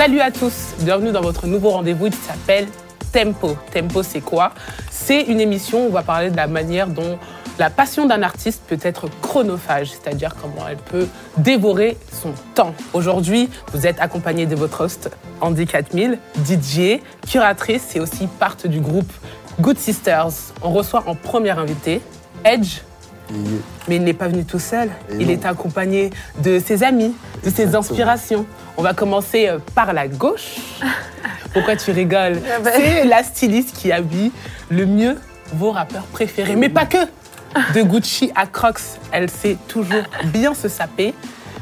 Salut à tous, bienvenue dans votre nouveau rendez-vous qui s'appelle Tempo. Tempo, c'est quoi? C'est une émission où on va parler de la manière dont la passion d'un artiste peut être chronophage, c'est-à-dire comment elle peut dévorer son temps. Aujourd'hui, vous êtes accompagné de votre host, Andy 4000, DJ, curatrice et aussi part du groupe Good Sisters. On reçoit en première invité Edge, mais il n'est pas venu tout seul. Et il non. est accompagné de ses amis, de ses inspirations. On va commencer euh, par la gauche. Pourquoi tu rigoles Ah ben. C'est la styliste qui habille le mieux vos rappeurs préférés. Mais pas que De Gucci à Crocs, elle sait toujours bien se saper.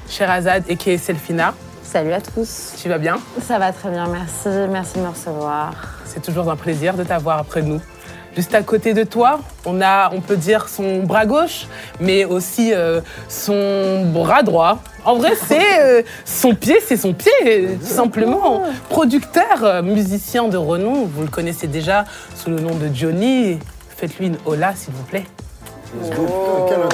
Sherazade et qui est Selfina, Salut à tous. tu vas bien Ça va très bien, merci. Merci de me recevoir. C'est toujours un plaisir de t'avoir après nous. Juste à côté de toi, on a, on peut dire, son bras gauche, mais aussi euh, son bras droit. En vrai, c'est euh, son pied, c'est son pied, euh, tout simplement. Producteur, euh, musicien de renom, vous le connaissez déjà sous le nom de Johnny. Faites-lui une hola, s'il vous plaît. Let's go, putain,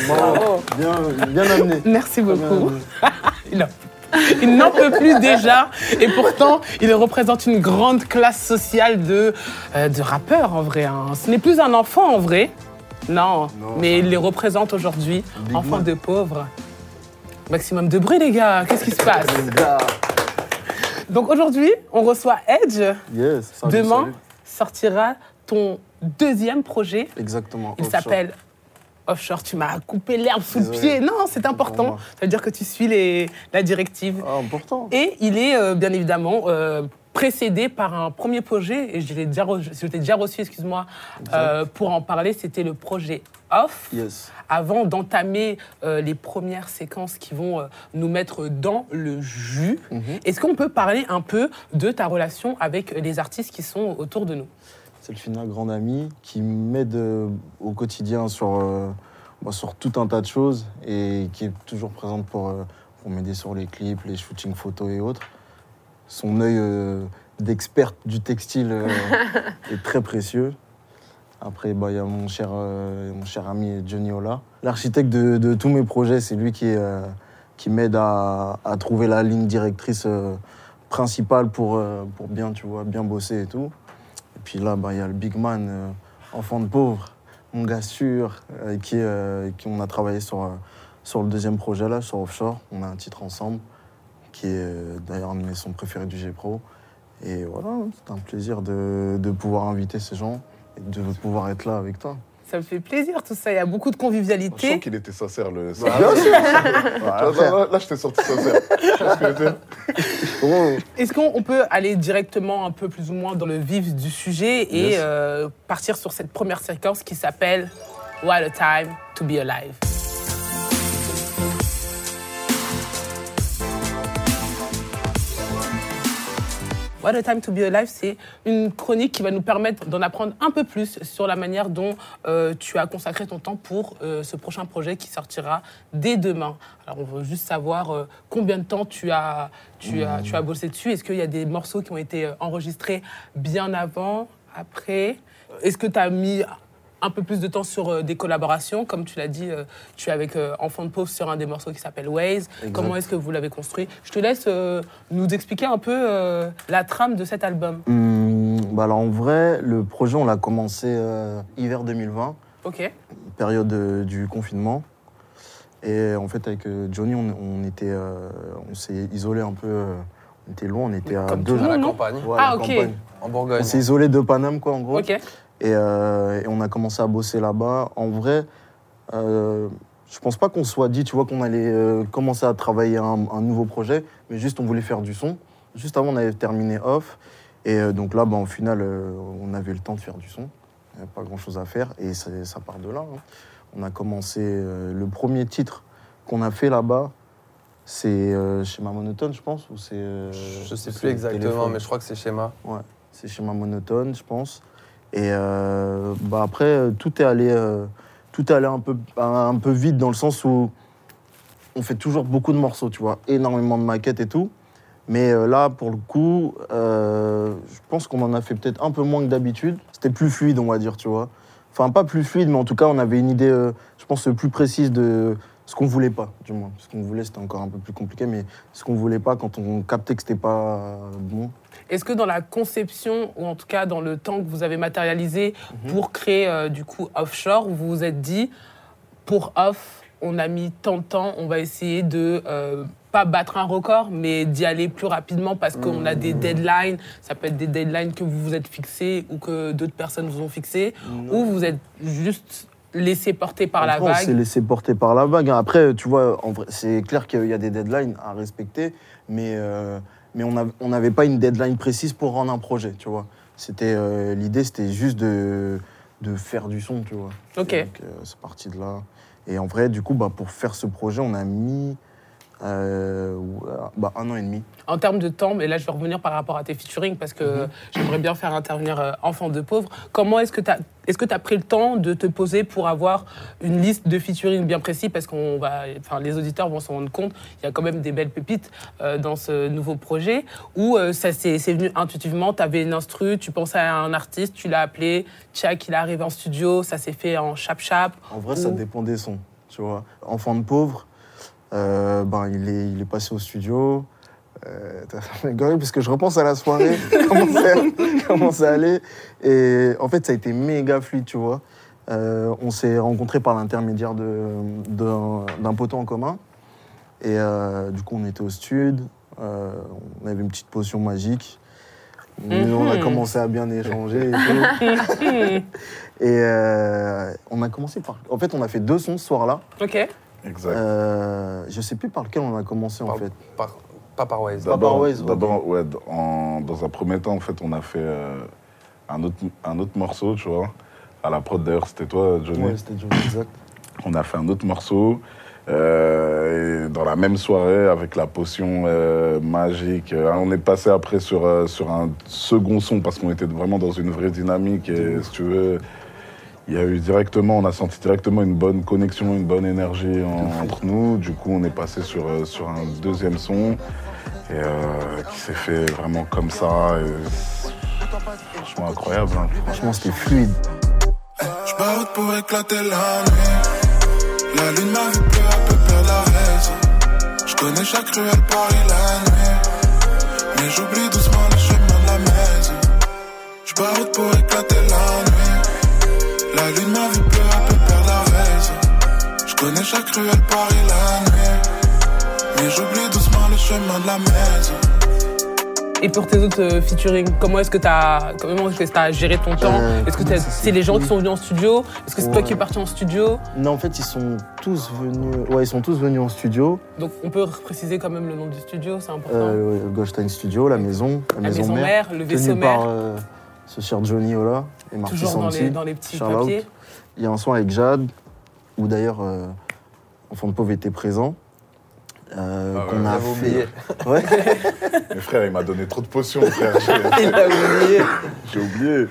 quel- Bravo. Bien, bien amené. Merci Bien beaucoup. amené. Il, en- il n'en peut plus déjà. Et pourtant, il représente une grande classe sociale de, euh, de rappeurs, en vrai. hein. Ce n'est plus un enfant, en vrai. Non, Non, mais il les représente aujourd'hui. Big Enfant man. de pauvres. Maximum de bruit, les gars. Qu'est-ce qui se passe? Les gars. Donc aujourd'hui, on reçoit Edge. Yes. salut, Demain salut. sortira ton deuxième projet. Exactement. Il s'appelle Offshore. Tu m'as coupé l'herbe sous le pied. Non, c'est important. Ça veut dire que tu suis les, la directive. Ah, important. Et il est euh, bien évidemment euh, précédé par un premier projet, et je l'ai déjà, je reçu, excuse-moi, euh, pour en parler, c'était le projet Off. Yes. Avant d'entamer euh, les premières séquences qui vont euh, nous mettre dans le jus, Mhm. est-ce qu'on peut parler un peu de ta relation avec les artistes qui sont autour de nous? C'est le final grande amie qui m'aide euh, au quotidien sur, euh, bah, sur tout un tas de choses et qui est toujours présente pour, euh, pour m'aider sur les clips, les shootings photos et autres. Son œil d'experte du textile est très précieux. Après, bah, il y a mon cher, euh, mon cher ami Johnny Ola. L'architecte de, de tous mes projets, c'est lui qui, euh, qui m'aide à, à trouver la ligne directrice euh, principale pour, pour bien, tu vois, bien bosser et tout. Et puis là, bah, il y a le big man, euh, enfant de pauvre, mon gars sûr, euh, qui, euh, on a travaillé sur, euh, sur le deuxième projet là, sur Offshore. On a un titre ensemble, qui est d'ailleurs un de mes sons préférés du G-Pro. Et voilà, c'est un plaisir de, de pouvoir inviter ces gens et de pouvoir être là avec toi. Ça me fait plaisir tout ça, il y a beaucoup de Je sens convivialité. qu'il était sincère, le. Bien sûr Là, là, là, je t'ai sorti sincère. Est-ce qu'on on peut aller directement un peu plus ou moins dans le vif du sujet et Yes. euh, partir sur cette première séquence qui s'appelle What a Time to Be Alive? What a Time to Be Alive, c'est une chronique qui va nous permettre d'en apprendre un peu plus sur la manière dont euh, tu as consacré ton temps pour euh, ce prochain projet qui sortira dès demain. Alors, on veut juste savoir euh, combien de temps tu as, tu as, tu as bossé dessus. Est-ce qu'il y a des morceaux qui ont été enregistrés bien avant, après? Est-ce que tu as mis un peu plus de temps sur euh, des collaborations Comme tu l'as dit, euh, tu es avec euh, Enfant de Pauvre sur un des morceaux qui s'appelle Waze. Exact. Comment est-ce que vous l'avez construit? Je te laisse euh, nous expliquer un peu euh, la trame de cet album. Hum, bah alors en vrai, le projet, on l'a commencé euh, hiver 2020. Ok. période euh, du confinement. Et en fait, avec Johnny, on, on était, euh, on s'est isolé un peu. euh, on était loin, on était à Comme deux à la campagne, Ouais, Ah, la ok. campagne. en Bourgogne. On s'est isolé de Paname, quoi, en gros. Ok. Et, euh, et on a commencé à bosser là-bas. En vrai, euh, je pense pas qu'on soit dit, tu vois, qu'on allait euh, commencer à travailler un, un nouveau projet, mais juste on voulait faire du son. Juste avant, on avait terminé off. Et euh, donc là, bah, au final, on avait le temps de faire du son. Il n'y avait pas grand-chose à faire. Et ça part de là. hein. On a commencé le premier titre qu'on a fait là-bas. C'est Schéma Monotone, je pense ou c'est, Je sais plus exactement, Téléphone mais je crois que c'est schéma. c'est Schéma Monotone, je pense. Et euh, bah après, euh, tout est allé, euh, tout est allé un, peu, un, peu vite dans le sens où on fait toujours beaucoup de morceaux, tu vois, énormément de maquettes et tout. Mais là, pour le coup, je pense qu'on en a fait peut-être un peu moins que d'habitude. C'était plus fluide, on va dire, tu vois. Enfin, pas plus fluide, mais en tout cas, on avait une idée, je pense, plus précise de ce qu'on voulait pas, du moins. Ce qu'on voulait, c'était encore un peu plus compliqué, mais ce qu'on voulait pas quand on captait que c'était pas bon. Est-ce que dans la conception, ou en tout cas dans le temps que vous avez matérialisé pour créer euh, du coup Offshore, vous vous êtes dit, pour Off, on a mis tant de temps, on va essayer de euh, pas battre un record, mais d'y aller plus rapidement parce qu'on a des deadlines. Ça peut être des deadlines que vous vous êtes fixés ou que d'autres personnes vous ont fixés, ou vous êtes juste laissé porter par la s'est vague. laissé porter par la vague. Après, tu vois, c'est clair qu'il y a des deadlines à respecter, mais, euh, mais on n'avait pas une deadline précise pour rendre un projet, tu vois. C'était euh, L'idée, c'était juste de, de faire du son, tu vois. Ok. Donc, euh, c'est parti de là. Et en vrai, du coup, bah, pour faire ce projet, on a mis euh, ouais, bah, un an et demi. En termes de temps, mais là je vais revenir par rapport à tes featuring parce que j'aimerais bien faire intervenir euh, Enfants de pauvres. Comment est-ce que tu as, est-ce que as pris le temps de te poser pour avoir une liste de featuring bien précis? Parce qu'on va, enfin, les auditeurs vont s'en rendre compte, il y a quand même des belles pépites euh, dans ce nouveau projet euh, ça c'est venu intuitivement, tu avais une instru, tu pensais à un artiste, tu l'as appelé, Tchak, il arrive en studio, ça s'est fait en chap-chap. En vrai, ça Ou- dépend des sons, tu vois. Enfant de pauvre, euh, ben, il, est, il est passé au studio. Euh, parce que je repense à la soirée, comment, ça, allait. Et en fait, ça a été méga fluide, tu vois. Euh, on s'est rencontrés par l'intermédiaire de- d'un poteau en commun. Et euh, du coup, on était au stud. on avait une petite potion magique. Mhm. On a commencé à bien échanger et tout. Et on a commencé par. En fait, on a fait deux sons ce soir-là. Ok. Exact. Euh, je sais plus par lequel on a commencé en Par- fait. par- pas par Waze. D'abord, par Waze, d'abord, ouais, en- dans un premier temps, en fait, on a fait euh, un, autre, un autre morceau, tu vois. À la prod, d'ailleurs, c'était toi, Johnny. Ouais, c'était Johnny, exact. On a fait un autre morceau. euh, et dans la même soirée, avec la potion euh, magique, euh, on est passé après sur, euh, sur un second son parce qu'on était vraiment dans une vraie dynamique. Et si tu veux, il y a eu directement, on a senti directement une bonne connexion, une bonne énergie en- entre nous. Du coup, on est passé sur, euh, sur un deuxième son et, euh, qui s'est fait vraiment comme ça. et franchement incroyable. hein. Franchement, c'était fluide. Je pour éclater la nuit. La lune m'a vu peu à peu perdre la raison. Je connais chaque ruelle Paris la nuit. Mais j'oublie doucement le chemin de la maison. Je pour éclater la nuit. La lune m'a vu à peu perdre la. Je connais chaque ruelle Paris la nuit. Mais j'oublie doucement le chemin de la maison. Et pour tes autres euh, featuring, comment est-ce que tu as, comment est-ce que t'as géré ton temps? Euh, Est-ce que t'as- c'est les gens qui sont venus en studio? Est-ce que c'est toi qui es parti en studio? Non, en fait, ils sont tous venus. Ouais, ils sont tous venus en studio. Donc on peut préciser quand même le nom du studio, c'est important. Euh, ouais, Goldstein Studio, la maison, la, La maison mère, mère, le vaisseau tenue par mère, euh, ce cher Johnny Ola et Marty toujours dans Santi. les, dans les petits papiers. Il y a un son avec Jade, où d'ailleurs euh, Enfant de pauvre était présent. euh, Ah ouais, qu'on a J'avais fait. oublié. Ouais. Mais frère, il m'a donné trop de potions, frère. J'ai- Il a oublié. J'ai oublié.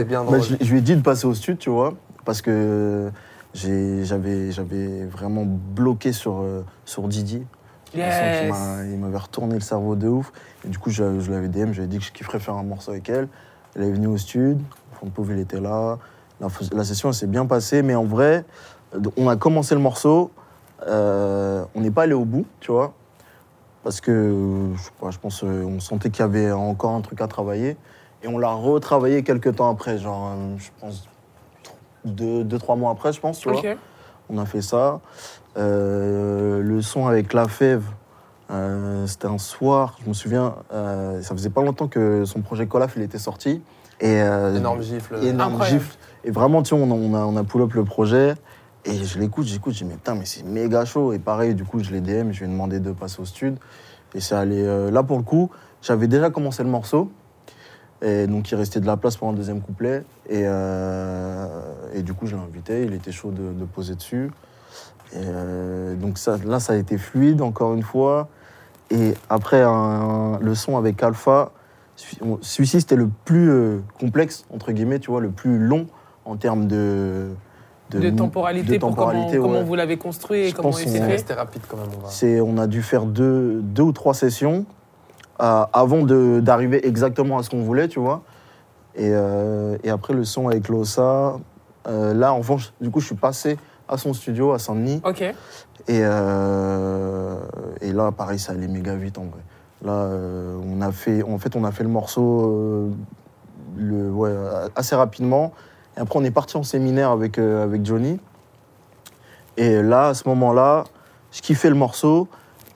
Et, bien bah, drôle. je, je lui ai dit de passer au stud, tu vois, parce que j'ai- j'avais j'avais vraiment bloqué sur, euh, sur Didier. Yes. Il m'avait retourné le cerveau de ouf. Et du coup, je, je lui avais DM, je lui ai dit que je kifferais faire un morceau avec elle. Elle est venue au stud, Pauvre, il était là. La, session, s'est bien passée, mais en vrai, euh, on a commencé le morceau, euh, on n'est pas allé au bout, tu vois, parce que, euh, je, sais pas, je pense qu'on sentait qu'il y avait encore un truc à travailler. Et on l'a retravaillé quelques temps après, genre, euh, je pense, deux, deux, trois mois après, je pense, tu vois. On a fait ça. Euh, le son avec La Fève, euh, c'était un soir, je me souviens, euh, ça faisait pas longtemps que son projet Colaf il était sorti. Et, euh, Énorme gifle. énorme Incroyable. gifle. Et vraiment, tu vois, on a, on a, on a pull up le projet. Et je l'écoute, j'écoute, je dis, mais putain, mais c'est méga chaud. Et pareil, du coup, je l'ai DM, je lui ai demandé de passer au stud. Et c'est allé. euh, là, pour le coup, j'avais déjà commencé le morceau. Et donc, il restait de la place pour un deuxième couplet. Et, euh, et du coup, je l'ai invité, il était chaud de, de poser dessus. Et euh, donc, ça, là, ça a été fluide, encore une fois. Et après, un- le son avec Alpha, celui-ci, c'était le plus euh, complexe, entre guillemets, tu vois, le plus long en termes de. De temporalité, de pour temporalité, comment, vous l'avez construit et Je comment pense il s'est fait. resté rapide quand même. On va. C'est, on a dû faire deux, deux ou trois sessions euh, avant de- d'arriver exactement à ce qu'on voulait, tu vois. Et, euh, et après, le son avec Losa, euh, là, en revanche, du coup, je suis passé à son studio à Saint-Denis. Ok. Et, euh, et là, pareil, ça allait méga vite en vrai. Là, euh, on a fait, en fait, on a fait le morceau euh, assez rapidement. Et après, on est parti en séminaire avec, euh, avec Johnny. Et là, à ce moment-là, je kiffais le morceau,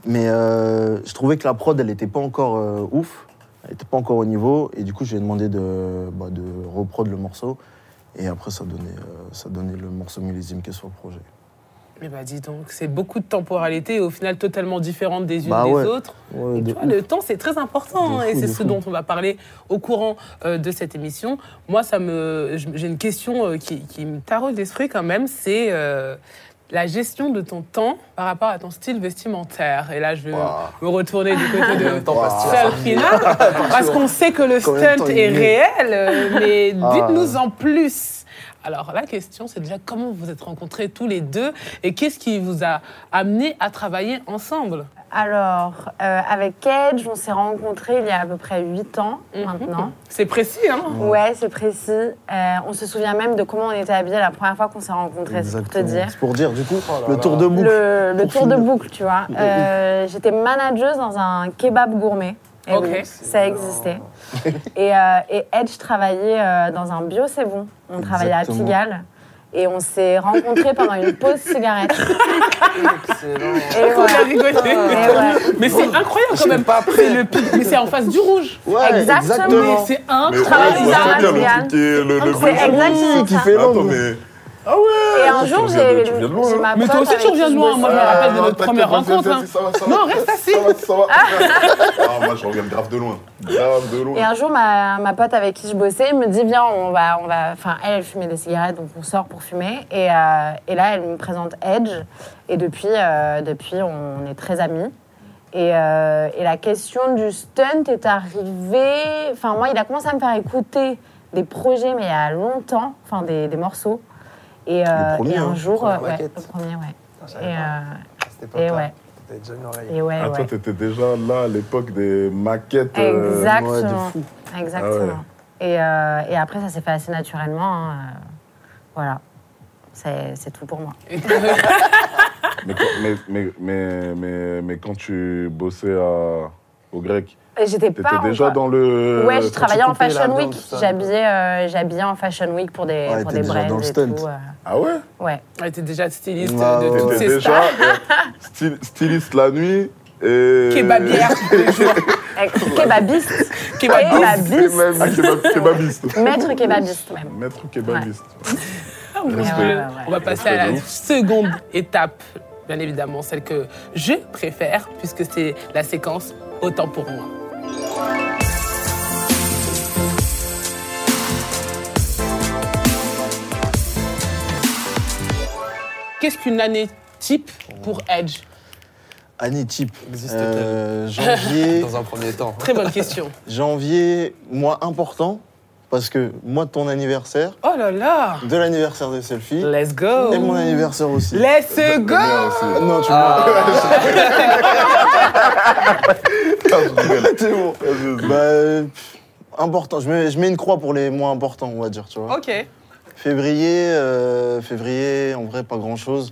mais je trouvais que la prod, elle n'était pas encore ouf. Elle n'était pas encore au niveau. Et du coup, je lui ai demandé de, bah, de reprod le morceau. Et après, ça donnait, ça donnait le morceau millésime qui est sur le projet. Mais bah dis donc, c'est beaucoup de temporalité, au final totalement différentes des unes Bah des autres. Ouais, Et de tu vois, ouf. le temps, c'est très important De hein, et c'est ce fou. dont on va parler au courant euh, de cette émission. Moi, ça me, j'ai une question euh, qui, qui me taraude l'esprit quand même, c'est euh, la gestion de ton temps par rapport à ton style vestimentaire. Et là, je vais me retourner du côté de passe-t-il Selfina, parce qu'on sait que le Combien stunt est réel, mais Ah. dites-nous en plus. Alors la question, c'est déjà comment vous vous êtes rencontrés tous les deux et qu'est-ce qui vous a amené à travailler ensemble? Alors, euh, avec Edge, on s'est rencontrés il y a à peu près 8 ans maintenant. C'est précis, hein? Ouais, c'est précis. Euh, on se souvient même de comment on était habillés la première fois qu'on s'est rencontrés, c'est pour te Exactement. dire. C'est pour dire, du coup, Oh là le là. tour de boucle. Le, tour de boucle, tu vois. Euh, J'étais manageuse dans un kebab gourmet. Et Ok. oui, ça existait. et, euh, et Edge travaillait euh, dans un bio, c'est bon. On travaillait à Exactement. Pigalle. Et on s'est rencontrés pendant une pause cigarette. Excellent. Et On a voilà. rigolé. Et ouais. Mais c'est incroyable quand même. pas C'est le pic, mais c'est en face du rouge. Ouais, Exactement. Mais c'est incroyable. C'est bien le Yann. truc qui est le, le C'est exactement ça. L'ombre. mais. Et un jour, j'ai Mais toi pote aussi, tu avec reviens qui de je loin. Moi, je me bossais. rappelle de Ah, notre première rencontre. hein. Non, reste assis. Ça va, ça va. Ah, moi, je reviens grave de loin. Grave de loin. Et un jour, ma, ma pote avec qui je bossais me dit Viens, on va. On va... Enfin, elle, elle fumait des cigarettes, donc on sort pour fumer. Et, euh, et là, elle me présente Edge. Et depuis, euh, depuis on est très amis. Et, euh, et la question du stunt est arrivée. Enfin, moi, il a commencé à me faire écouter des projets, mais il y a longtemps, enfin, des, des morceaux. Et, euh, premier, et un hein. jour, euh, ouais, le premier, ouais. Je Et, pas. euh, et ouais. Déjà une oreille. Et ouais, Ah, toi, ouais. t'étais déjà là à l'époque des maquettes. euh, Exactement. ouais, de fou. Exactement. Ah ouais. et, euh, et après, ça s'est fait assez naturellement. hein, euh, voilà. C'est c'est tout pour moi. Mais, quand- mais, mais, mais, mais, mais quand tu bossais à, au grec, Et j'étais t'étais pas. déjà dans le. Ouais, je travaillais en Fashion Week. J'habillais euh, j'habillais en Fashion Week pour des, Ouais, pour des déjà dans le et tout. euh, Ah ouais? Ouais. Elle était déjà styliste Ah, de ouais. toutes ces déjà stars. euh, styliste la nuit et. Kébabière tous les jours. Kebabiste. Kebabiste. Kebabiste. Ah, kebab- kébabiste. Maître kebabiste, même. Maître kébabiste. Ouais, ouais, ouais, ouais. On va passer à la seconde étape, bien évidemment, celle que je préfère, puisque c'est la séquence Autant pour moi. Qu'est-ce qu'une année type pour Edge Année type. Euh, janvier, Dans un premier temps. Très bonne question. janvier, mois important, parce que mois de ton anniversaire, Oh là là de l'anniversaire des selfies, Let's go et mon anniversaire aussi. Let's go. Non, tu Ah, C'est bon. Bah, important. Je mets, je mets une croix pour les moins importants, on va dire, tu vois. Ok. Février, euh, février, en vrai, pas grand-chose.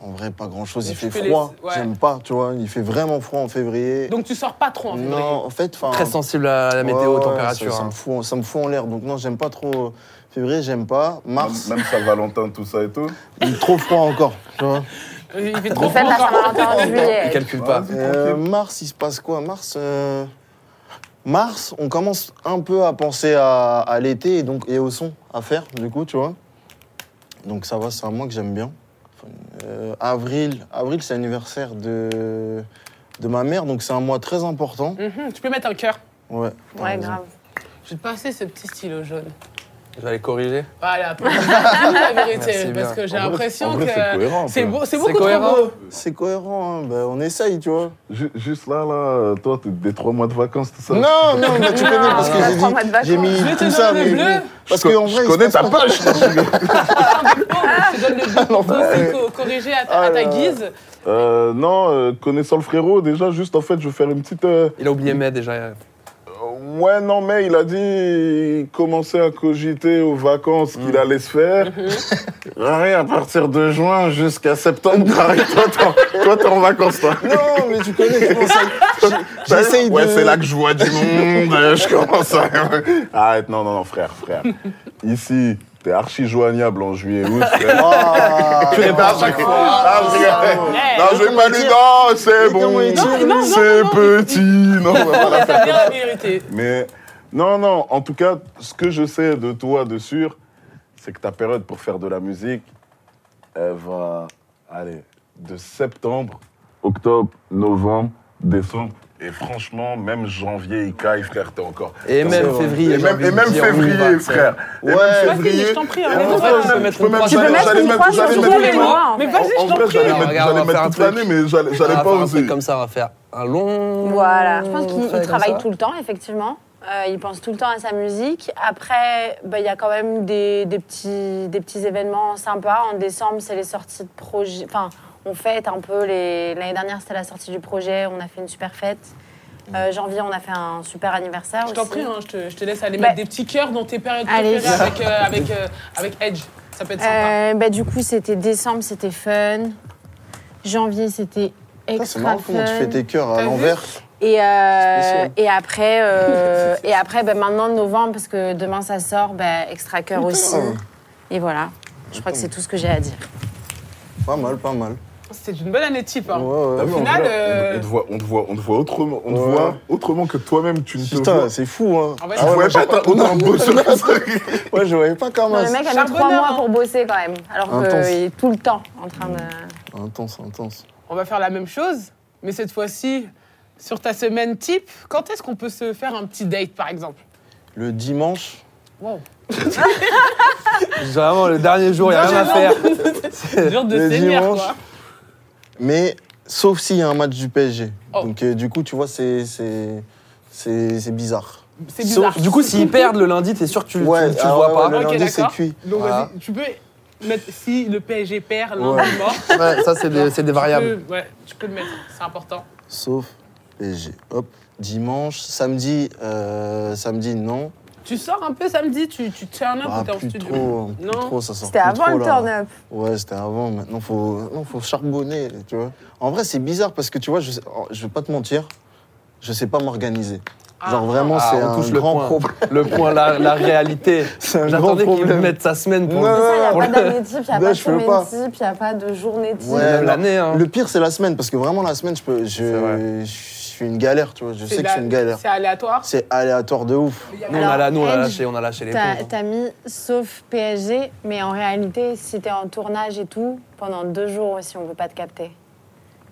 En vrai, pas grand-chose. Il fait fais les- froid. ouais. J'aime pas, tu vois. Il fait vraiment froid en février. Donc tu sors pas trop en février non, en fait, enfin. très sensible à la météo, ouais, ouais, température. Ça, ça hein. me fout, ça me fout en l'air. Donc non, j'aime pas trop. Février, j'aime pas. Mars, Même Saint-Valentin, tout ça et tout. il est trop froid encore. Tu vois. Il fait trop On fait de la. Saint-Valentin en Il juillet. calcule pas. Euh, mars, il se passe quoi? Mars, euh, Mars, on commence un peu à penser à, à l'été et donc et au son à faire, du coup, tu vois. Donc ça va, c'est un mois que j'aime bien. Enfin, euh, avril, avril, c'est l'anniversaire de de ma mère, donc c'est un mois très important. Mhm, Tu peux mettre un cœur. Ouais. t'as Ouais, raison. grave. Je vais te passer ce petit stylo jaune. Je vais aller corriger. Voilà, pour la vérité, Merci parce que j'ai l'impression que c'est c'est beau, c'est C'est beaucoup trop cohérent. beau. C'est cohérent, hein. Ben, on essaye, tu vois. Ju- Juste là, là, toi, t'es des trois mois de vacances, tout ça. Non, non, mais tu connais parce que non, j'ai dit, j'ai mis Je tout ça, mais, le bleu. mais- parce que en co- vrai, je connais ta pas- poche. Je te donne le bleu pour l'enfer. aussi co- corriger à ta, Ah guise. Euh, non, euh, connaissant le frérot, déjà, juste en fait, je vais faire une petite. euh, Il a oublié mai déjà. Ouais, non, mais il a dit il commençait à cogiter aux vacances qu'il allait se faire. Rien, à partir de juin jusqu'à septembre, toi, t'es en- vacances, toi. Non, mais tu connais, j'essaye Ouais, de... c'est là que je vois du monde, euh, je commence à... Arrête, non, non, non, frère, frère. Ici, t'es archi joignable en juillet août. Ah, Tu répètes à chaque fois. Ah. Eh, Non, je vais pas lui non, c'est bon. C'est petit. Non, pas la vérité. mais non, non, en tout cas, ce que je sais de toi de sûr, c'est que ta période pour faire de la musique, elle va aller de septembre, octobre, novembre, décembre. Et franchement, même janvier, il caille, frère, t'es encore. Et même février. Et même, et même février, frère. Et Ouais. même Vas-y, février. je t'en prie, Et même- je peux même- mettre une croix sur mettre tous les mois. Mais vas-y, je En t'en prie. j'allais mettre, toute l'année, truc. mais j'allais pas oser. comme ça, on va faire un long. Voilà, je pense qu'il travaille tout le temps, effectivement. Euh, il pense tout le temps à sa musique. Après, bah, il y a quand même des, des petits, des petits événements sympas. En décembre, c'est les sorties de projets. Enfin, on fête un peu. les- L'année dernière, c'était la sortie du projet. On a fait une super fête. Euh, janvier, on a fait un super anniversaire Je t'en aussi. prie, hein, je, te, je te laisse aller Bah- mettre des petits cœurs dans tes périodes Allez. préférées avec, euh, avec, euh, avec Edge. Ça peut être sympa. Euh, bah, du coup, c'était décembre, c'était fun. Janvier, c'était Putain, C'est extra marrant comment tu fun. fais tes cœurs à l'envers. Et, euh, après, euh, et après bah, maintenant novembre, parce que demain ça sort, bah, extra cœur aussi. Et voilà, je crois que c'est tout ce que j'ai à dire. Pas mal, pas mal. C'est une bonne année type. Hein. Ouais, ouais. En final, euh, on, on te voit, on te voit, on te voit autrement, on te voit autrement que toi-même tu ne te Putain, vois. c'est fou, hein. En Ah ouais, pas beau sur la série. Ouais, je voyais pas comme Non, le mec a mis trois mois pour bosser quand même, alors Intense. qu'il est tout le temps en train de. Intense, intense. On va faire la même chose, mais cette fois-ci, sur ta semaine type, quand est-ce qu'on peut se faire un petit date, par exemple? Le dimanche, Wow. Vraiment, le dernier jour, il n'y a rien à faire. C'est dur de dimanche. quoi. Mais sauf s'il y a un match du PSG. Oh. Donc, euh, du coup, tu vois, c'est c'est- c'est c'est bizarre. C'est bizarre. Du coup, s'ils perdent le lundi, t'es sûr que tu, tu- Ouais, tu ah le vois ouais, pas. ouais, le lundi, c'est cuit. Donc, Voilà. vas-y, tu peux mettre, si le PSG perd, Ouais. lundi mort, Ouais, ça, c'est des, c'est des tu variables. peux- ouais, tu peux le mettre, c'est important. Sauf PSG. Hop. Dimanche, samedi, euh, samedi, non. Tu sors un peu samedi, tu, tu turn up Ah, ou t'es en plus studio trop, plus Non. trop, ça sort C'était avant trop, le là. turn-up. Ouais, c'était avant. Maintenant, faut, non, faut charbonner, tu vois. En vrai, c'est bizarre parce que tu vois, je, sais- oh, je vais pas te mentir, je sais pas m'organiser. Genre vraiment, Ah, c'est un touche le grand point. problème. Le point, la, la réalité. C'est un grand J'attendais qu'il problème. mette sa semaine pour Ouais, Ça, il n'y a pas d'année type, il n'y a pas de semaine pas. type, il n'y a pas de journée type. Ouais, non. l'année. Hein. Le pire, c'est la semaine parce que vraiment, la semaine, je, peux, je suis une galère, tu vois. Je sais que je suis une galère. C'est aléatoire. C'est aléatoire de ouf. Nous, on a, la- nous, on a Edge, lâché, on a lâché les T'as ponts. t'as mis sauf PSG, mais en réalité, si t'es en tournage et tout, pendant deux jours aussi, on ne peut pas te capter.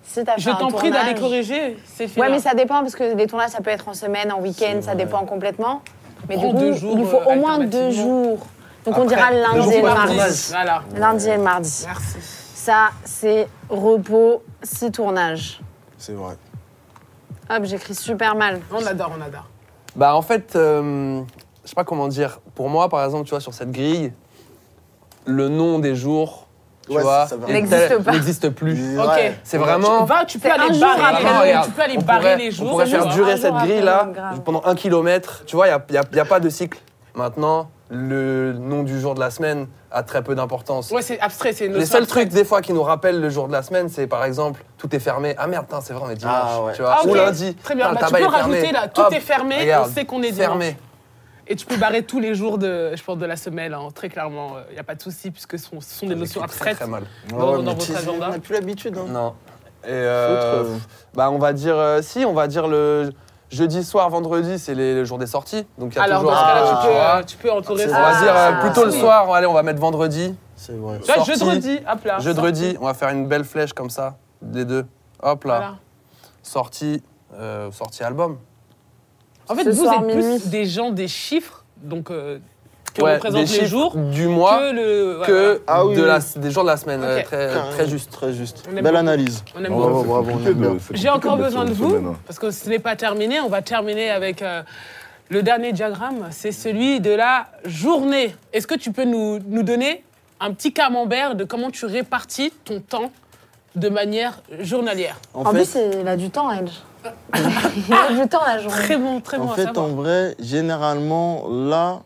Si fait Je t'en prie d'aller tournage- corriger, c'est fini. Ouais, mais ça dépend parce que les tournages, ça peut être en semaine, en week-end, C'est ça dépend complètement. Mais Prends du coup, deux jours, il faut euh, au moins deux jours. Donc on dira lundi et mardi. tournage. Voilà. Lundi et le mardi. Merci. Ça, c'est repos, six tournages. C'est vrai. Hop, j'écris super mal. On adore, on adore. Bah, en fait, euh, je sais pas comment dire. Pour moi, par exemple, tu vois, sur cette grille, le nom des jours, tu Ouais, vois, ça va. est N'existe pas. n'existe plus. Ok. Ouais. C'est vraiment. Va, tu peux C'est aller un jour barrer, après regarde, tu peux aller on barrer pourrait- les jours. On pourrait c'est faire durer jour cette après, grille-là pendant un kilomètre. Tu vois, il n'y a, y a- y a pas de cycle. Maintenant, le nom du jour de la semaine a très peu d'importance. Ouais, c'est abstrait, c'est Les seuls abstraite. trucs des fois qui nous rappellent le jour de la semaine, c'est par exemple tout est fermé. Ah merde, c'est vrai, on est dimanche. Ah ouais. Tu vois, Ah, ou lundi. Très bien, le bah, tu peux rajouter là, tout Hop, est fermé, regarde, on sait qu'on est dimanche. fermé. Et tu peux barrer tous les jours de, je pense, de la semaine, hein, très clairement. Il n'y a pas de souci, puisque ce sont, ce sont des notions J'écris très, abstraites. très mal. Dans- Ouais, dans mais votre agenda. On n'a plus l'habitude. Hein. Non. Et euh, euh, bah on va dire euh, si, on va dire le jeudi soir, vendredi, c'est les, le jour des sorties. Donc il y a Alors, dans toujours. ce cas-là, tu, peux, euh, tu peux entourer ça. on va dire euh, Ah, plutôt le oui. soir. Allez, on va mettre vendredi. C'est vrai. Là, sortie. jeudi, hop là. Jeudi, on va faire une belle flèche comme ça, les deux. Hop là, Voilà. sortie, euh, sortie album. En fait, Ce vous soir, êtes minuit. plus des gens des chiffres, donc euh, que Ouais, représentent les jours, du mois que le. ouais, que Ah oui, de oui. la, des jours de la semaine. Euh, très, juste. Très juste. Belle beaucoup. analyse. On aime Bravo, beaucoup. J'ai encore besoin de vous, hein. parce que ce n'est pas terminé. On va terminer avec euh, le dernier diagramme. C'est celui de la journée. Est-ce que tu peux nous, nous donner un petit camembert de comment tu répartis ton temps de manière journalière? En En fait, plus, il a du temps, Edge. Il y a du temps la journée. Très bon, très bon En à fait, savoir. en vrai, généralement, là,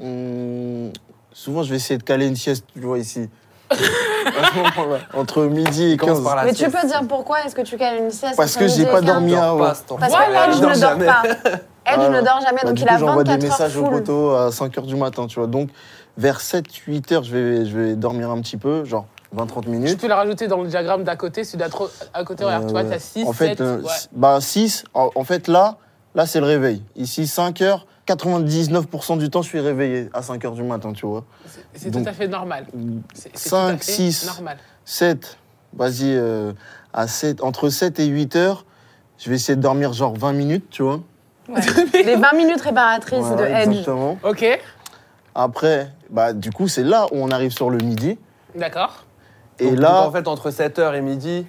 hum, souvent, je vais essayer de caler une sieste, tu vois, ici. À Entre midi et Commence 15. par la Mais tu sieste. peux dire pourquoi est-ce que tu cales une sieste Parce entre que j'ai pas dormi. Dors ton Parce que Edge Il dort ne dort jamais. pas. Edge Voilà. ne dort jamais, Bah, donc du il coup, a j'envoie des 24 messages heures au full. poteau à 5h du matin, tu vois. Donc, vers 7-8 heures, je vais, je vais dormir un petit peu, genre 20-30 Tu minutes. peux la rajouter dans le diagramme d'à côté. Si d'à trop- à côté, regarde, tu vois, Euh, t'as 6, en fait, 7. euh, ouais. bah 6, en, en fait là, là c'est le réveil. Ici 5 heures, 99% du temps je suis réveillé à 5 heures du matin, tu vois. C'est tout à fait normal. C'est- c'est tout à 5, fait 6, normal. 7, vas-y, euh, à 7, entre 7 et 8 heures, je vais essayer de dormir genre 20 minutes, tu vois. Ouais. Les 20 minutes réparatrices de Edge. exactement. Ok, Après, bah du coup c'est là où on arrive sur le midi. d'accord. Et Donc, là, en fait, entre 7h et midi,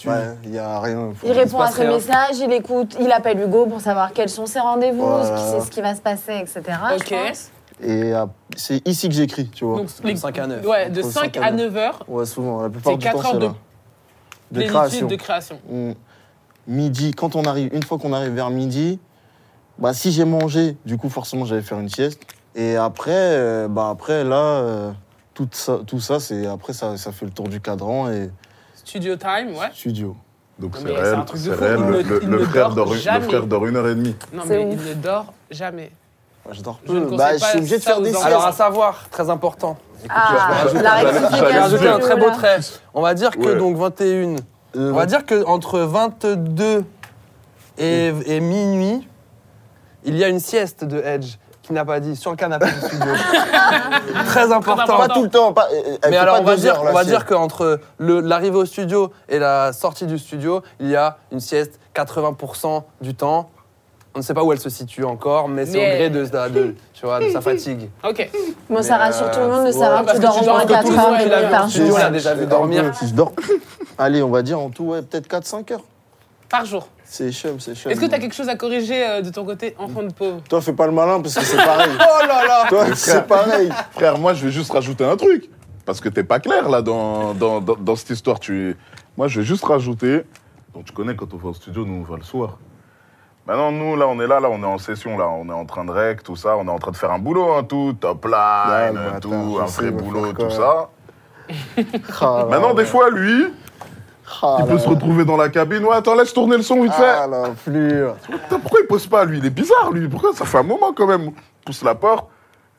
tu. ouais, il y a rien. faut- Il répond à ses rien. messages, il écoute, il appelle Hugo pour savoir quels sont ses rendez-vous, Voilà. ce qui- c'est ce qui va se passer, etc. Ok. Je pense. Et euh, c'est ici que j'écris, tu vois. Donc, De 5 à 9. Ouais, de Entre 5 cinq à à 9 heures, Ouais, souvent, la plupart c'est du temps 4 heures c'est de là. De plénitude création. de création. On- Midi, quand on arrive, une fois qu'on arrive vers midi, bah si j'ai mangé, du coup forcément j'allais faire une sieste. Et après, euh, bah après là, euh, tout ça, tout ça c'est après ça, ça fait le tour du cadran et Studio time, ouais. studio. Donc c'est réel, un truc de c'est fou. réel. Il Le, frère dort une- le jamais. frère dort une heure et demie. Non, mais ouf. il ne dort jamais. Je dors Je ne peu. conseille Bah, je suis obligé de faire des. Alors, à savoir, très important. Ah, la J'allais rectification. rajouter un très beau trait. On va dire que Ouais. donc 21. Euh, On va dire que entre 22 et, et minuit, il y a une sieste de Edge qui n'a pas dit sur le canapé du studio. Très important. pas tout le temps. Pas, euh, elle Mais alors pas on va dire, heures, on la va sieste. dire qu'entre l'arrivée au studio et la sortie du studio, il y a une sieste 80% du temps. On ne sait pas où elle se situe encore, mais c'est Mais- au gré de, de- de- tu vois, de sa fatigue. Ok. Bon, ça rassure tout le euh, monde de ouais, savoir que tu dors au moins un peu 4 plus, heures par jour. on l'a déjà vu dormir. je dors, allez, on va dire en tout, ouais, peut-être 4-5 heures. Par jour. C'est chum, c'est chum. Est-ce que tu as quelque chose à corriger euh, de ton côté, enfant de pauvre? Toi, fais pas le malin parce que c'est pareil. Oh là là Toi, c'est pareil. Frère, moi, je vais juste rajouter un truc. Parce que t'es pas clair, là, dans, dans, dans, dans cette histoire. Tu... Moi, je vais juste rajouter. Donc, tu connais, quand on va au studio, nous, on va le soir. Maintenant, nous, là, on est là, là, on est en session, là. On est en train de rec, tout ça. On est en train de faire un boulot, hein, tout. Top line, Ouais, tout. attends, un vrai boulot, tout ça. Là Maintenant, des fois, lui, Ah il peut se retrouver dans la cabine. Ouais, attends, laisse tourner le son vite fait. Ah la flure. Putain, pourquoi il pose pas, lui? Il est bizarre, lui. Pourquoi Ça fait un moment, quand même? Il pousse la porte.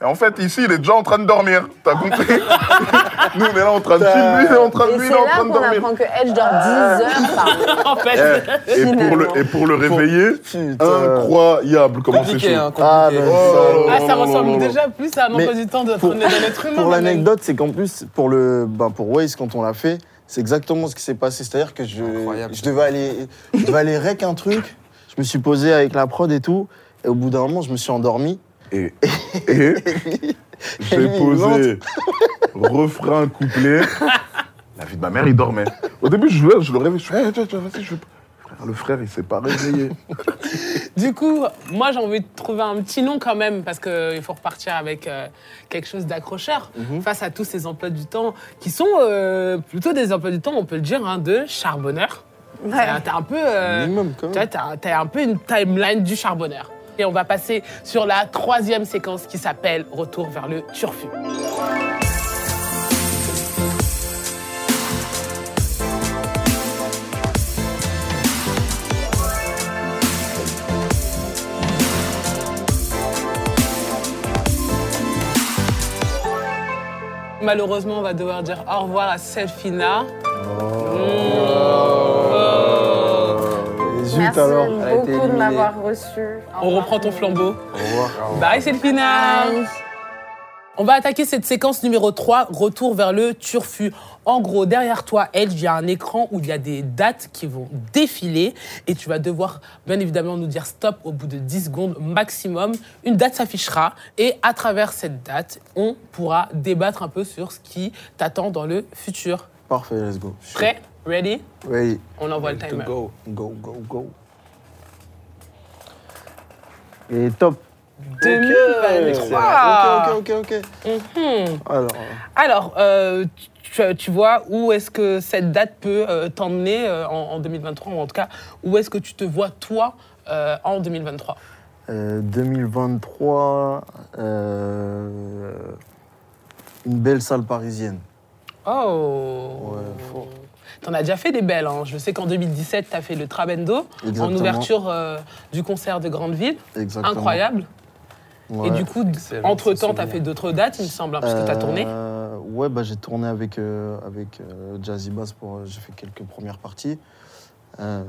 Et en fait, ici, il est déjà en train de dormir. T'as compris? Nous, on est là en train de filmer, lui, il est en train de, Et lui, c'est il est en là train de qu'on dormir. apprend que Edge dort 10 heures par. En fait, Eh, et, pour le, et pour le réveiller, Putain. incroyable comment c'est chaud. hein, Ah, Oh. ah, ça oh, ressemble déjà plus à un emploi du temps d'un pour- d'un être humain. Pour l'anecdote, c'est qu'en plus, pour le, ben pour Waze, quand on l'a fait, c'est exactement ce qui s'est passé. C'est-à-dire que je, devais aller, je devais aller rec un truc. Je me suis posé avec la prod et tout. Et au bout d'un moment, je me suis endormi. Et, et j'ai lui, il posé refrain, couplet. La vie de ma mère, il dormait. Au début, je le, je le réveille. Je fais, Eh, tiens, tiens, vas-y, je... le frère, il s'est pas réveillé. Du coup, moi j'ai envie de trouver un petit nom quand même parce qu'il faut repartir avec euh, quelque chose d'accrocheur Mhm. face à tous ces emplois du temps qui sont euh, plutôt des emplois du temps, on peut le dire, hein, de charbonneur. Ouais. T'as t'as un peu, euh, Minimum, quand tu vois, même. t'as t'as un peu une timeline du charbonneur. Et on va passer sur la troisième séquence qui s'appelle Retour vers le turfu. Malheureusement, on va devoir dire au revoir à Selfina. Et zut Merci alors. Beaucoup de m'avoir reçu. On reprend ton flambeau. Au revoir. Bye Selfina On va attaquer cette séquence numéro 3, retour vers le turfu. En gros, derrière toi, Edge, il y a un écran où il y a des dates qui vont défiler et tu vas devoir bien évidemment nous dire stop au bout de 10 secondes maximum. Une date s'affichera et à travers cette date, on pourra débattre un peu sur ce qui t'attend dans le futur. Parfait, let's go. Prêt? Ready? Oui. On envoie le To timer. go. Go, go, go. Et top. 2023 Ok, ok, ok, ok. Mhm. Alors, Alors, euh, tu- vois où est-ce que cette date peut euh, t'emmener euh, en, en 2023 ou en tout cas où est-ce que tu te vois toi en 2023 Euh, 2023, euh, une belle salle parisienne. Oh Ouais, fort. T'en as déjà fait des belles. hein. Je sais qu'en 2017, t'as fait le Trabendo en ouverture euh, du concert de Grande Ville. Exactement. Incroyable. Ouais. Et du coup, entre-temps, t'as souvenir. fait d'autres dates, il me semble, hein, parce que t'as tourné. Euh, Ouais, bah, j'ai tourné avec, euh, avec euh, Jazzy Bass pour. euh, j'ai fait quelques premières parties. Euh,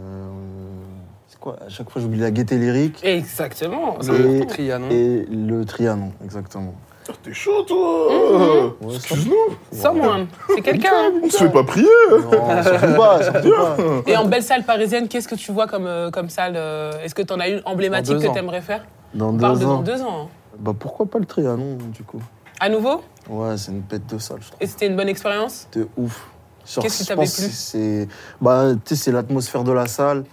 c'est quoi? À chaque fois, j'oublie la gaieté lyrique Exactement. Et- important. Trianon. et le Trianon, exactement. T'es chaud, toi Mhm. Ouais, Excuse-nous, Someone, c'est quelqu'un. hein. on se fait pas prier Non, surtout pas, surtout pas. Et en belle salle parisienne, qu'est-ce que tu vois comme, comme salle Est-ce que t'en as une emblématique que t'aimerais faire? Dans On parle deux de dans ans. deux ans. hein. Bah, pourquoi pas le Trianon, du coup À nouveau Ouais, c'est une bête de salle, je trouve. Et c'était une bonne expérience de ouf. Qu'est-ce qui t'avait plu C'est bah, tu sais, c'est l'atmosphère de la salle.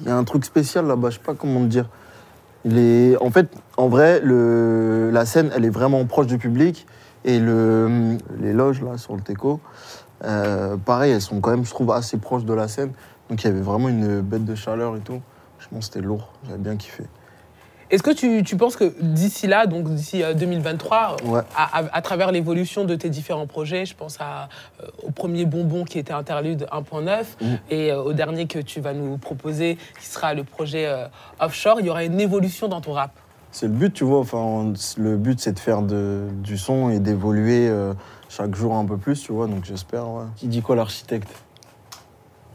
Il y a un truc spécial là-bas, je sais pas comment te dire. Il est... En fait, en vrai, le... la scène, elle est vraiment proche du public. Et le... les loges, là, sur le Teco, euh, pareil, elles sont quand même, je trouve, assez proches de la scène. Donc il y avait vraiment une bête de chaleur et tout. Je pense que c'était lourd, j'avais bien kiffé. Est-ce que tu, tu penses que d'ici là, donc d'ici euh, 2023, Ouais. à, à- à travers l'évolution de tes différents projets, je pense à, euh, au premier bonbon qui était Interlude 1.9 Mhm. et euh, au dernier que tu vas nous proposer qui sera le projet euh, Offshore, il y aura une évolution dans ton rap? C'est le but, tu vois. Enfin, on- le but, c'est de faire de- du son et d'évoluer euh, chaque jour un peu plus, tu vois. Donc j'espère. Ouais. Qui dit quoi, l'architecte?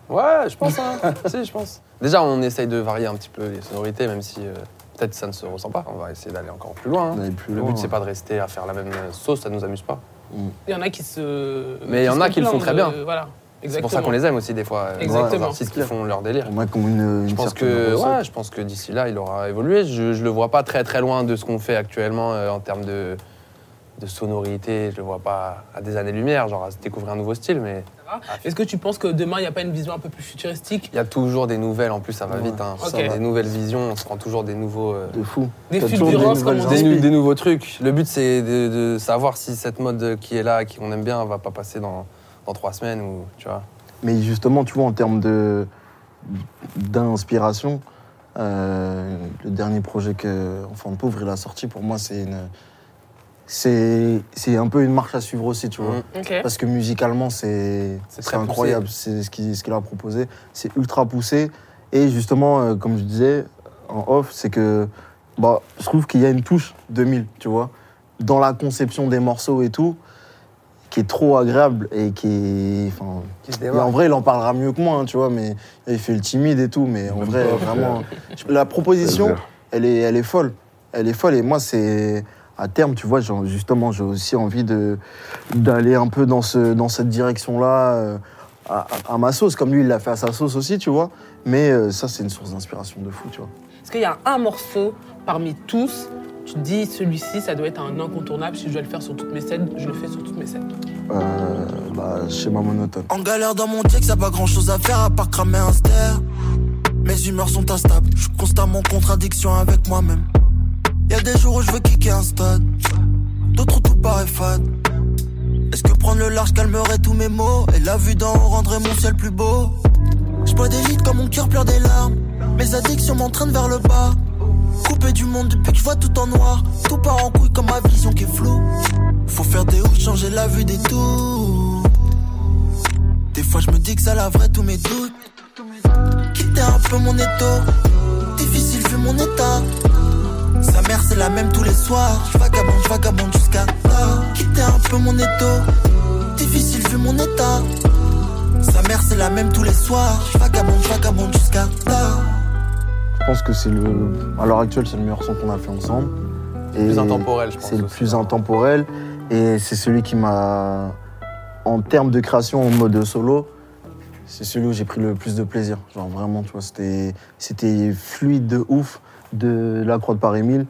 Ouais, je pense. Hein. si, je pense. Déjà, on essaye de varier un petit peu les sonorités, même si euh, peut-être ça ne se ressent pas. On va essayer d'aller encore plus loin. hein. D'aller plus Le loin, but, c'est pas de rester à faire la même sauce, ça nous amuse pas. Il y en a qui se. Mais il y en a qui le font très de- bien. Voilà. C'est pour ça qu'on les aime aussi, des fois. euh, Exactement. Les artistes qui font leur délire. Moins, comme une, une Je pense que, ouais, je pense que d'ici là, il aura évolué. Je, je le vois pas très très loin de ce qu'on fait actuellement euh, en termes de, de sonorité. Je le vois pas à des années-lumière, genre à se découvrir un nouveau style, mais Est-ce que tu penses que demain, il n'y a pas une vision un peu plus futuristique? Il y a toujours des nouvelles. En plus, ça va Ouais, vite. hein. ça Des nouvelles visions, on se prend toujours des nouveaux. euh, De fou. Des fulgurances, comme on des, dit. nouveaux trucs. Le but, c'est de, de savoir si cette mode qui est là, qu'on aime bien, va pas passer dans, dans trois semaines ou tu vois. Mais justement, tu vois, en termes de d'inspiration, euh, le dernier projet que Enfant de pauvre il a sorti, pour moi, c'est une c'est c'est un peu une marche à suivre aussi, tu vois. Ok. Parce que musicalement, c'est incroyable. C'est ce qu'il ce qu'il a proposé. C'est ultra poussé. Et justement, euh, comme je disais en off, c'est que bah, je trouve qu'il y a une touche 2000, tu vois, dans la conception des morceaux et tout, qui est trop agréable et qui Qui se en vrai, il en parlera mieux que moi, hein, tu vois, mais il fait le timide et tout. Mais en Même vrai, pas, vraiment, la proposition, elle est, elle est folle. Elle est folle. Et moi, c'est à terme, tu vois, justement, j'ai aussi envie de d'aller un peu dans ce dans cette direction-là, euh, à, à ma sauce, comme lui, il l'a fait à sa sauce aussi, tu vois. Mais euh, ça, c'est une source d'inspiration de fou, tu vois. Est-ce qu'il y a un morceau parmi tous tu te dis celui-ci, ça doit être un incontournable. Si je dois le faire sur toutes mes scènes, je le fais sur toutes mes scènes. Euh, bah, schéma monotone. En galère dans mon check, ça pas grand chose à faire à part cramer un ster. Mes humeurs sont instables, je suis constamment en contradiction avec moi-même. Y a des jours où je veux kicker un stade, d'autres où tout paraît fade. Est-ce que prendre le large calmerait tous mes maux? Et la vue d'en haut rendrait mon ciel plus beau Je bois des litres quand mon cœur pleure des larmes. Mes addictions m'entraînent vers le bas. Coupé du monde depuis que je vois tout en noir. Tout part en couille comme ma vision qui est floue. Faut faire des hauts, changer la vue des tours. Des fois je me dis que ça laverait tous mes doutes. Quitter un peu mon étau. Difficile vu mon état. Sa mère c'est la même tous les soirs. Je vagabonde, je vagabonde jusqu'à tard. Quitter un peu mon étau. Difficile vu mon état. Sa mère c'est la même tous les soirs. Je vagabonde, je vagabonde jusqu'à tard. Je pense que c'est le. À l'heure actuelle, c'est le meilleur son qu'on a fait ensemble. Et Plus intemporel, je pense. C'est le plus intemporel. Et c'est celui qui m'a. En termes de création en mode solo, c'est celui où j'ai pris le plus de plaisir. Genre vraiment, tu vois, c'était, c'était fluide de ouf de la Croix de Paris 1000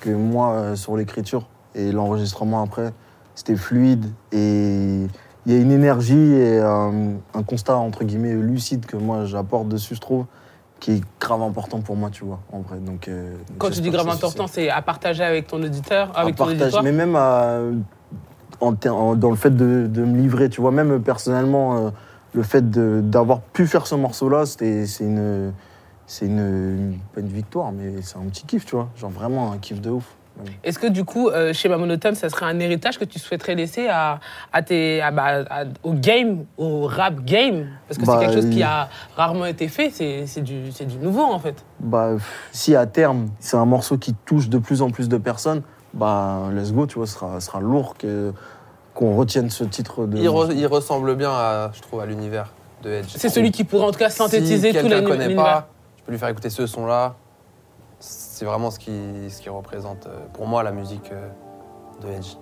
que moi euh, sur l'écriture et l'enregistrement après, c'était fluide et il y a une énergie et un, un constat entre guillemets lucide que moi j'apporte dessus, je trouve, qui est grave important pour moi, tu vois, en vrai. Donc, euh, Quand tu dis grave important, c'est à partager avec ton auditeur, À avec ton partager, auditoire. mais même à, en ter- en- dans le fait de, de me livrer, tu vois. Même personnellement, euh, le fait d'avoir pu faire ce morceau-là, c'était- c'est une, c'est une, une- pas une victoire, mais c'est un petit kiff, tu vois. Genre vraiment un kiff de ouf. Est-ce que du coup, euh, chez Mamonotone, ça serait un héritage que tu souhaiterais laisser à, à tes, à- bah, à- au game, au rap game? Parce que Bah, c'est quelque chose qui euh, a rarement été fait, c'est c'est du, c'est du nouveau en fait. Bah, si à terme, c'est un morceau qui touche de plus en plus de personnes, bah, let's go, tu vois, ce sera, sera lourd que, qu'on retienne ce titre de. Il, re- il ressemble bien, à, je trouve, à l'univers de Edge. C'est celui qui pourrait en tout cas synthétiser si tout l'univers. Je peux lui faire écouter ce son-là. C'est vraiment ce qui, ce qui représente euh, pour moi la musique euh, de Edge.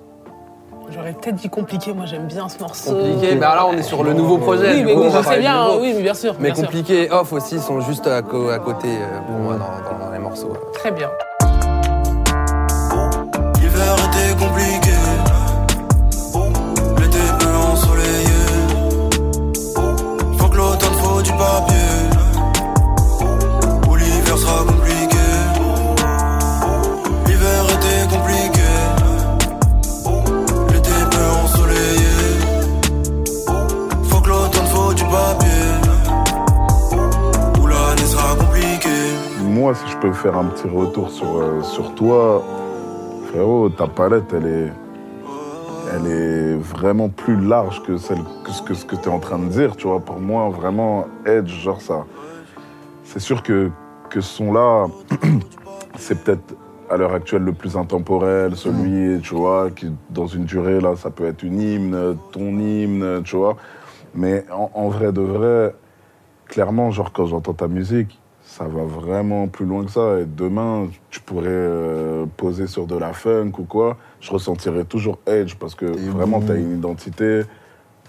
J'aurais peut-être dit compliqué, moi j'aime bien ce morceau. Compliqué, bah là on est sur le nouveau projet. Oui, du mais coup, je sais bien, oui, mais bien sûr. Mais bien compliqué et off aussi sont juste à, côté euh, pour moi dans, dans les morceaux. Très bien. Faire un petit retour sur, euh, sur toi, frérot, ta palette, elle est, elle est vraiment plus large que, ce que, tu es en train de dire. Tu vois, pour moi, vraiment, Edge, genre ça. C'est sûr que, ce son-là, c'est peut-être à l'heure actuelle le plus intemporel, celui, tu vois, qui dans une durée, là, ça peut être une hymne, ton hymne, tu vois. Mais en vrai de vrai, clairement, genre quand j'entends ta musique, ça va vraiment plus loin que ça. Et demain, tu pourrais euh, poser sur de la funk ou quoi. Je ressentirais toujours Edge parce que Et vraiment, tu as une identité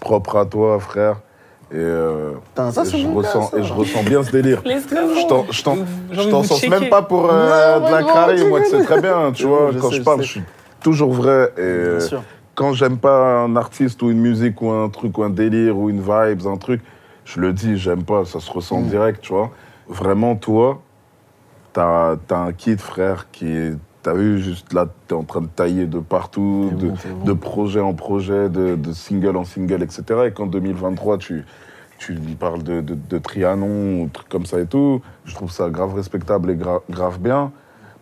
propre à toi, frère. Et, euh, Putain, ça, et c'est je, ressens, ça. et je ressens bien ce délire. Let's go. Je t'en- sens même pas pour euh, Non, de la carré, moi, tu sais très bien, tu vois. Quand je je parle, sais. je suis toujours vrai. Et quand j'aime pas un artiste ou une musique ou un truc ou un délire ou une vibe, un truc, je le dis, j'aime pas, ça se ressent Mm. direct, tu vois. Vraiment, toi, t'as as un kit, frère, qui est. T'as vu, juste là, t'es en train de tailler de partout, de, bon, c'est bon. de projet en projet, de, de single en single, etc. Et qu'en 2023, tu, tu lui parles de, de, de Trianon ou trucs comme ça et tout, je trouve ça grave respectable et gra- grave bien.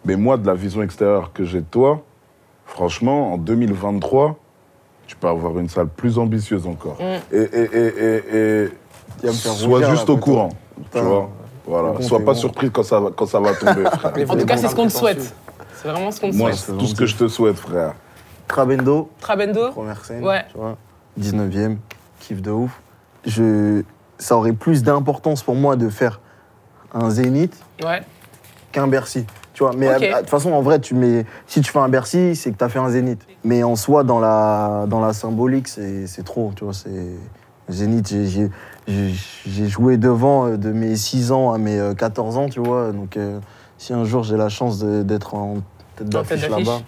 Mais moi, de la vision extérieure que j'ai de toi, franchement, en 2023, tu peux avoir une salle plus ambitieuse encore. Mm. Et, et, et, et, et sois juste là, au courant, tu vois. Voilà. Bon, Sois pas bon. surpris quand ça va, quand ça va tomber, frère. En tout cas, c'est ce qu'on te souhaite. C'est vraiment ce qu'on te Moi, souhaite. c'est tout ce que je te souhaite, frère. Trabendo, Trabendo première scène, Ouais. tu vois. 19e, kiff de ouf. Je, ça aurait plus d'importance pour moi de faire un Zénith Ouais. qu'un Bercy. Tu vois, mais à- de toute façon, en vrai, tu mets, si tu fais un Bercy, c'est que tu as fait un Zénith. Mais en soi, dans la, dans la symbolique, c'est c'est trop. Tu vois, c'est Zénith, j'ai- joué devant euh, de mes 6 ans à mes euh, 14 ans, tu vois. Donc, euh, si un jour j'ai la chance d'être en tête d'affiche là-bas,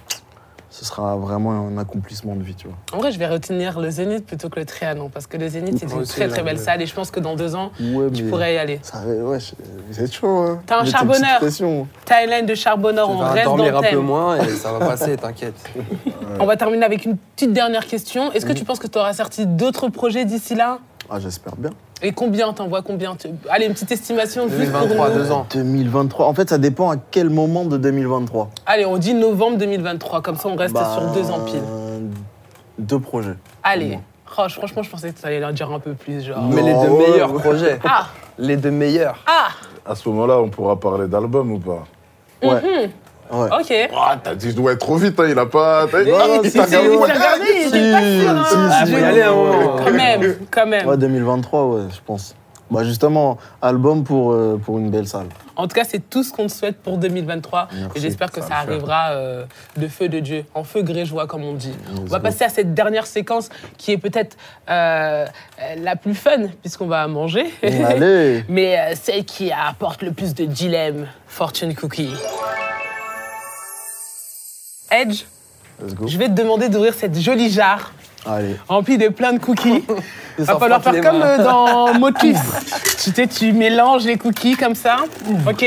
ce sera vraiment un accomplissement de vie, tu vois. En vrai, je vais retenir le Zénith plutôt que le Trianon parce que le Zénith, c'est une très très belle salle et je pense que dans deux ans, Ouais, tu pourrais y aller. Ça, ouais, êtes chaud, hein. T'es un une charbonneur. petite pression. Timeline de Charbonneur, on reste dans dormir un peu moins et ça va passer, t'inquiète. On va terminer avec une petite dernière question. Est-ce que tu penses que tu auras sorti d'autres projets d'ici là? Ah, j'espère bien. Et combien T'envoies combien Tu- Allez, une petite estimation juste pour 2023, nous. deux ans. 2023. En fait, ça dépend à quel moment de 2023. Allez, on dit novembre 2023, comme ça on reste Bah, sur deux ans pile. Deux projets. Allez. Oh, franchement, je pensais que tu allais leur dire un peu plus, genre. Mais les deux ouais, meilleurs ouais. projets. Ah Les deux meilleurs. Ah À ce moment-là, on pourra parler d'album ou pas? Ouais. Ouais. Ok. Ah, t'as dit, je dois être trop vite, hein, il a pas. t'as- Ah, non, il si, t'a si, regardé, il a regardé, il Si, pas sûr, hein. si, Ah, faut y aller. Quand même, quand même. Ouais, 2023, ouais, je pense. Bah justement, album pour, euh, pour une belle salle. En tout cas, c'est tout ce qu'on te souhaite pour 2023. Merci, et j'espère que ça ça, arrivera euh, de feu de Dieu, en feu grégeois, comme on dit. On va go. passer à cette dernière séquence qui est peut-être euh, euh, la plus fun, puisqu'on va manger. Allez Mais euh, celle qui apporte le plus de dilemmes, Fortune Cookie. Edge, Let's go. je vais te demander d'ouvrir cette jolie jarre Allez. remplie de plein de cookies. Il Va falloir faire comme euh, dans Motus. tu sais, tu mélanges les cookies comme ça, ok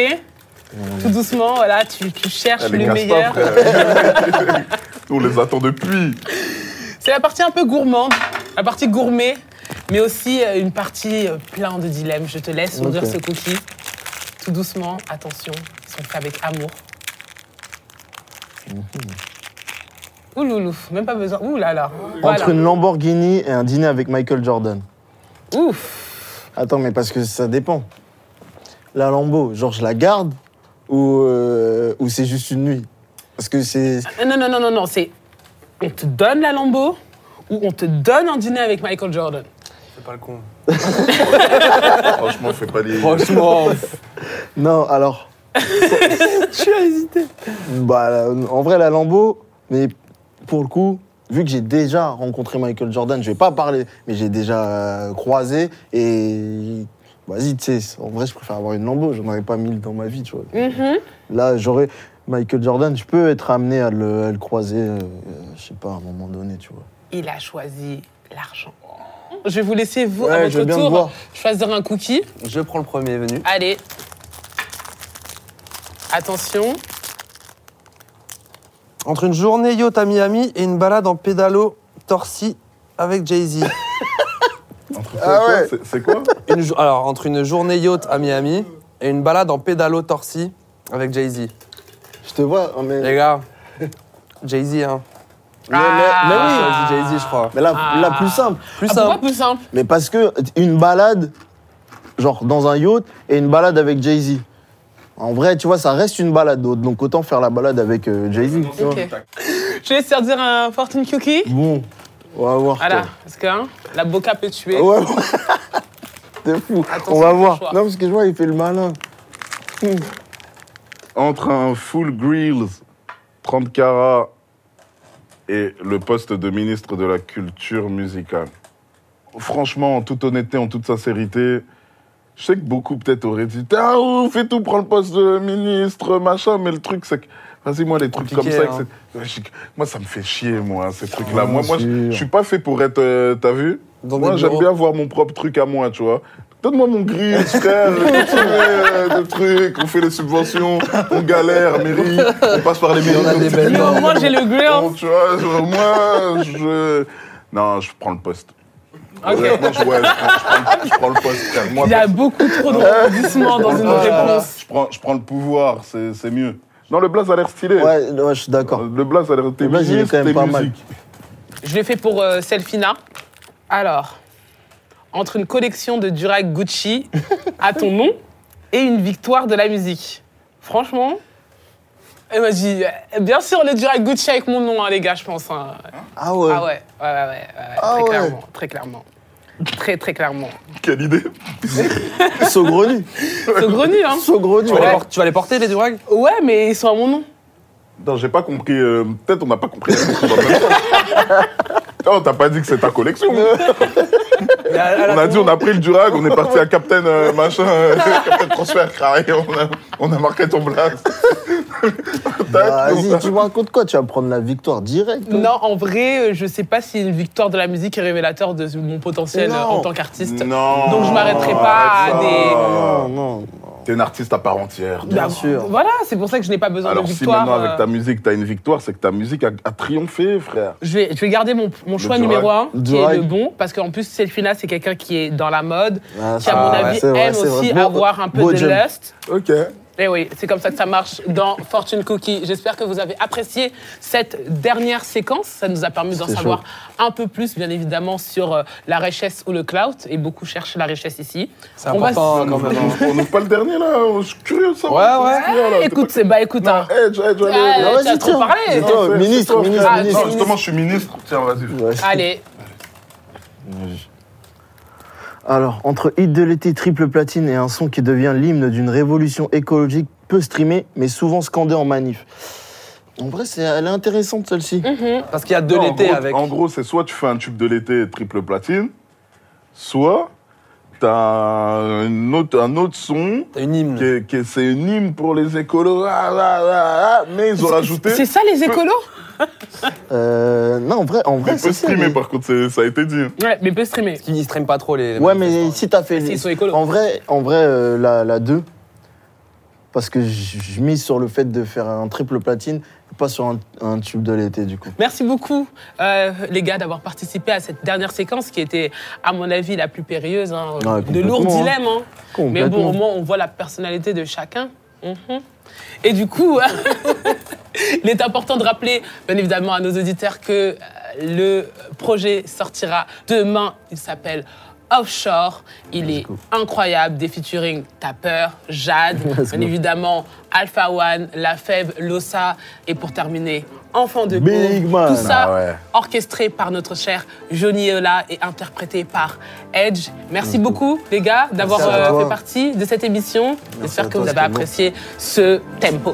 Tout doucement, voilà, tu, tu cherches Elle les le casse pas, meilleur. frère. On les attend depuis. C'est la partie un peu gourmande, la partie gourmet, mais aussi euh, une partie euh, plein de dilemmes. Je te laisse ouvrir Ok. ce cookie. Tout doucement, attention, ils sont faits avec amour. Ouh loulou, même pas besoin. Ouh là là. Voilà. Entre une Lamborghini et un dîner avec Michael Jordan. Ouf. Attends, mais parce que ça dépend. La Lambo, genre je la garde ou, euh, ou c'est juste une nuit? Parce que c'est. Non, non, non, non, non, c'est on te donne la Lambo ou on te donne un dîner avec Michael Jordan. C'est pas le con. Franchement, fais pas les. Franchement. Non, alors. Je suis à hésiter. Bah, en vrai, la Lambo, mais pour le coup, vu que j'ai déjà rencontré Michael Jordan, je vais pas parler, mais j'ai déjà euh, croisé et. Vas-y, tu sais, en vrai, je préfère avoir une Lambo, j'en avais pas mille dans ma vie, tu vois. Mhm. Là, j'aurais. Michael Jordan, je peux être amené à le, à le croiser, euh, je sais pas, à un moment donné, tu vois. Il a choisi l'argent. Je vais vous laisser, vous, Ouais, à votre tour, choisir un cookie. Je prends le premier venu. Allez. Attention. Entre une journée yacht à Miami et une balade en pédalo torsi avec Jay-Z. Entre Ah quoi, ouais. c'est- C'est quoi Une jo- Alors, entre une journée yacht à Miami et une balade en pédalo torsi avec Jay-Z. Je te vois, hein, mais. Les gars, Jay-Z, hein. mais, mais- Ah. J'ai oui, Jay-Z, je crois. mais la, Ah. la plus simple. Plus Ah, pourquoi simple. plus simple? Mais parce que une balade, genre dans un yacht, et une balade avec Jay-Z. En vrai, tu vois, ça reste une balade, donc autant faire la balade avec euh, Jay-Z. tu vois. Ok. Je vais servir un fortune cookie. Bon, on va voir. Voilà, toi. parce que hein, la boca peut tuer. Ouais, ouais. T'es fou. Attention on va voir. choix. Non, parce que je vois, il fait le malin. Entre un full grills 30 carats et le poste de ministre de la culture musicale. Franchement, en toute honnêteté, en toute sincérité, je sais que beaucoup peut-être auraient dit Ah, ouf, fais tout, prends le poste de ministre, machin, mais le truc, c'est que. Vas-y, moi, les trucs comme ça, hein. moi, ça me fait chier, moi, ces trucs-là. Ah, moi, moi je suis pas fait pour être. euh, T'as vu Dans Moi, des j'aime bien avoir mon propre truc à moi, tu vois. Donne-moi mon grill, frère, euh, de trucs, on fait les subventions, on galère, mairie, on passe par les mairies. on a des belles Mais au moins, j'ai le grill. Bon, tu vois, moi, je... Non, je prends le poste. Ok. Honnêtement, je, ouais, je, prends, je prends le- je prends le poste. Moi, Il y a beaucoup trop de rebondissements dans une réponse. je, prends, je prends le pouvoir, c'est c'est mieux. Non, le blaze a l'air stylé. Ouais, ouais, je suis d'accord. Le blaze a l'air... T'es Le blaze, il est ministre, quand même pas mal. musique. Je l'ai fait pour euh, Selfina. Alors, entre une collection de Durag Gucci à ton nom et une victoire de la musique. Franchement, elle m'a dit, euh, bien sûr le Durag Gucci avec mon nom, hein, les gars, je pense. hein. Ah ouais. Ah ouais, ouais, ouais, ouais, ouais, Ah très ouais. clairement, très clairement. Très, très clairement. Quelle idée. Saugrenu. C'est grenu, hein Saugrenu. Tu vas, les ouais. por- tu vas les porter, les durags Ouais, mais ils sont à mon nom. Non, j'ai pas compris. euh, Peut-être on n'a pas compris. la question dans le même sens. Non, t'as pas dit que c'est ta collection. On a dit, on a pris le Durag, on est parti à Captain euh, machin, euh, Captain Transfert, carré, on a, on a marqué ton blaze. Bah, Vas-y, tu me racontes quoi? Tu vas prendre la victoire direct toi Non, en vrai, euh, je sais pas si une victoire de la musique est révélateur de mon potentiel Non. euh, en tant qu'artiste. Non. Donc je m'arrêterai pas à des- Non, non. T'es une artiste à part entière. Bien Bah, sûr. Voilà, c'est pour ça que je n'ai pas besoin Alors de si victoire. maintenant avec euh, ta musique, t'as une victoire, c'est que ta musique a, a triomphé, frère. Je vais, je vais garder mon, mon choix numéro un, qui est le bon, parce qu'en plus, Selfina, c'est quelqu'un qui est dans la mode, Ah, qui, à mon avis, vrai, aime vrai. aussi avoir un peu beau de jump. lust. Ok. Et oui, c'est comme ça que ça marche dans Fortune Cookie. J'espère que vous avez apprécié cette dernière séquence. Ça nous a permis d'en savoir un peu plus, bien évidemment, sur euh, la richesse ou le clout. Et beaucoup cherchent la richesse ici. C'est va important quand même. hein. On n'est pas le dernier là, je suis curieux de savoir. Ouais, ouais. ce qu'il y a, là. T'es Écoute, c'est bah écoute, hein. Edge, Edge, allez. Ah, Ah, vas-y, trop parlé. Toi, ministre, ministre. Ah, ministre. Non, justement, je suis ministre. Tiens, vas-y. Ouais. Allez, Alors, entre hit de l'été, triple platine et un son qui devient l'hymne d'une révolution écologique peu streamée, mais souvent scandé en manif. En vrai, c'est, elle est intéressante celle-ci. Parce qu'il y a de Non, en l'été gros- avec. En gros, c'est soit tu fais un tube de l'été triple platine, soit t'as un autre, un autre son T'as une hymne. qui est, qui est- c'est une hymne pour les écolos, ah, ah, ah, ah, mais ils ont rajouté. c'est ça les écolos Euh, non, en vrai, en vrai Mais c'est peu ça. streamé, mais- par contre, c'est- ça a été dit. Ouais, mais peut streamer. Qui ne stream pas trop les. les Ouais, mais si t'as fait. S'ils sont écolos. En vrai, en vrai euh, la, la 2, parce que je mise sur le fait de faire un triple platine, pas sur un, un tube de l'été du coup. Merci beaucoup, euh, les gars, d'avoir participé à cette dernière séquence qui était, à mon avis, la plus périlleuse. hein. De lourds hein. dilemmes. hein. Mais bon, au moins, on voit la personnalité de chacun. Mhm. Et du coup, il est important de rappeler, bien évidemment, à nos auditeurs que euh, le projet sortira demain. Il s'appelle Offshore. Il est incroyable. Des featuring Tapper, Jade, bien évidemment Alpha One, La Fève, Lossa. Et pour terminer, Enfant de Big man. Tout ça Ah ouais. orchestré par notre cher Johnny Eola et interprété par Edge. Merci beaucoup, les gars, d'avoir euh, fait partie de cette émission. J'espère que vous avez bon. apprécié ce tempo.